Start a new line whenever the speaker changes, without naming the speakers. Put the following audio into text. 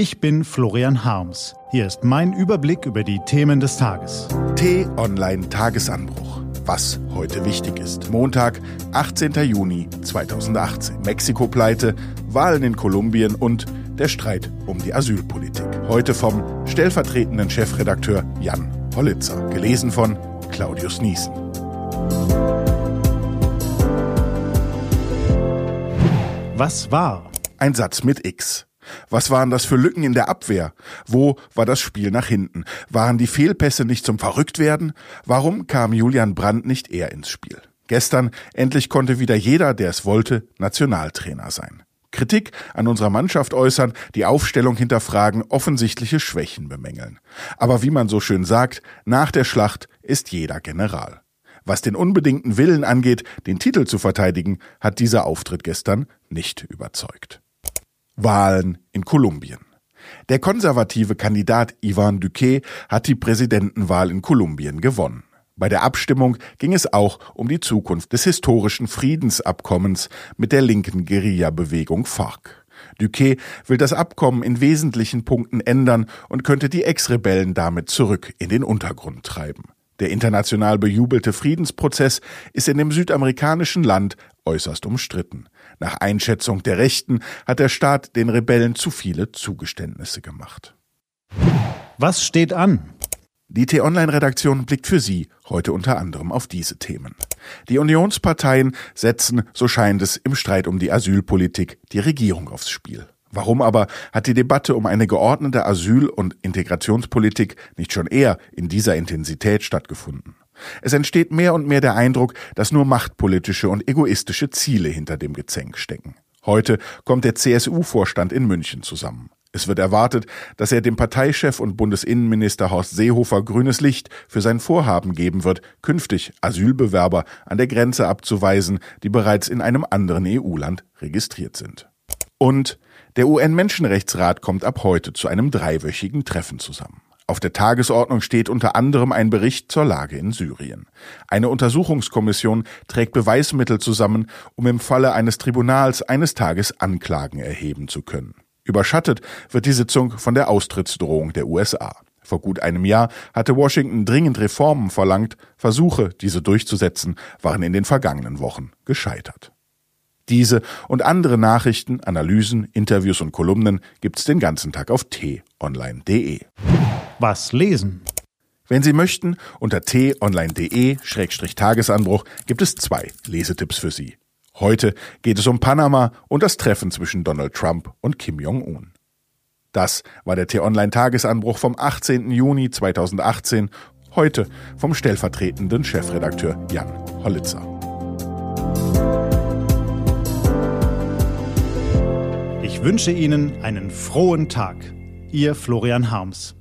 Ich bin Florian Harms. Hier ist mein Überblick über die Themen des Tages.
T-Online Tagesanbruch. Was heute wichtig ist. Montag, 18. Juni 2018. Mexiko-Pleite, Wahlen in Kolumbien und der Streit um die Asylpolitik. Heute vom stellvertretenden Chefredakteur Jan Hollitzer. Gelesen von Claudius Niesen.
Was war?
Ein Satz mit X. Was waren das für Lücken in der Abwehr? Wo war das Spiel nach hinten? Waren die Fehlpässe nicht zum Verrücktwerden? Warum kam Julian Brandt nicht eher ins Spiel? Gestern endlich konnte wieder jeder, der es wollte, Nationaltrainer sein. Kritik an unserer Mannschaft äußern, die Aufstellung hinterfragen, offensichtliche Schwächen bemängeln. Aber wie man so schön sagt, nach der Schlacht ist jeder General. Was den unbedingten Willen angeht, den Titel zu verteidigen, hat dieser Auftritt gestern nicht überzeugt. Wahlen in Kolumbien. Der konservative Kandidat Ivan Duque hat die Präsidentenwahl in Kolumbien gewonnen. Bei der Abstimmung ging es auch um die Zukunft des historischen Friedensabkommens mit der linken Guerilla-Bewegung FARC. Duque will das Abkommen in wesentlichen Punkten ändern und könnte die Ex-Rebellen damit zurück in den Untergrund treiben. Der international bejubelte Friedensprozess ist in dem südamerikanischen Land äußerst umstritten. Nach Einschätzung der Rechten hat der Staat den Rebellen zu viele Zugeständnisse gemacht.
Was steht an?
Die T-Online-Redaktion blickt für Sie heute unter anderem auf diese Themen. Die Unionsparteien setzen, so scheint es, im Streit um die Asylpolitik die Regierung aufs Spiel. Warum aber hat die Debatte um eine geordnete Asyl- und Integrationspolitik nicht schon eher in dieser Intensität stattgefunden? Es entsteht mehr und mehr der Eindruck, dass nur machtpolitische und egoistische Ziele hinter dem Gezänk stecken. Heute kommt der CSU-Vorstand in München zusammen. Es wird erwartet, dass er dem Parteichef und Bundesinnenminister Horst Seehofer grünes Licht für sein Vorhaben geben wird, künftig Asylbewerber an der Grenze abzuweisen, die bereits in einem anderen EU-Land registriert sind. Und der UN-Menschenrechtsrat kommt ab heute zu einem dreiwöchigen Treffen zusammen. Auf der Tagesordnung steht unter anderem ein Bericht zur Lage in Syrien. Eine Untersuchungskommission trägt Beweismittel zusammen, um im Falle eines Tribunals eines Tages Anklagen erheben zu können. Überschattet wird die Sitzung von der Austrittsdrohung der USA. Vor gut einem Jahr hatte Washington dringend Reformen verlangt, Versuche, diese durchzusetzen, waren in den vergangenen Wochen gescheitert. Diese und andere Nachrichten, Analysen, Interviews und Kolumnen gibt's den ganzen Tag auf t-online.de.
Was lesen?
Wenn Sie möchten, unter t-online.de-tagesanbruch gibt es zwei Lesetipps für Sie. Heute geht es um Panama und das Treffen zwischen Donald Trump und Kim Jong-un. Das war der T-Online-Tagesanbruch vom 18. Juni 2018, heute vom stellvertretenden Chefredakteur Jan Hollitzer.
Ich wünsche Ihnen einen frohen Tag. Ihr Florian Harms.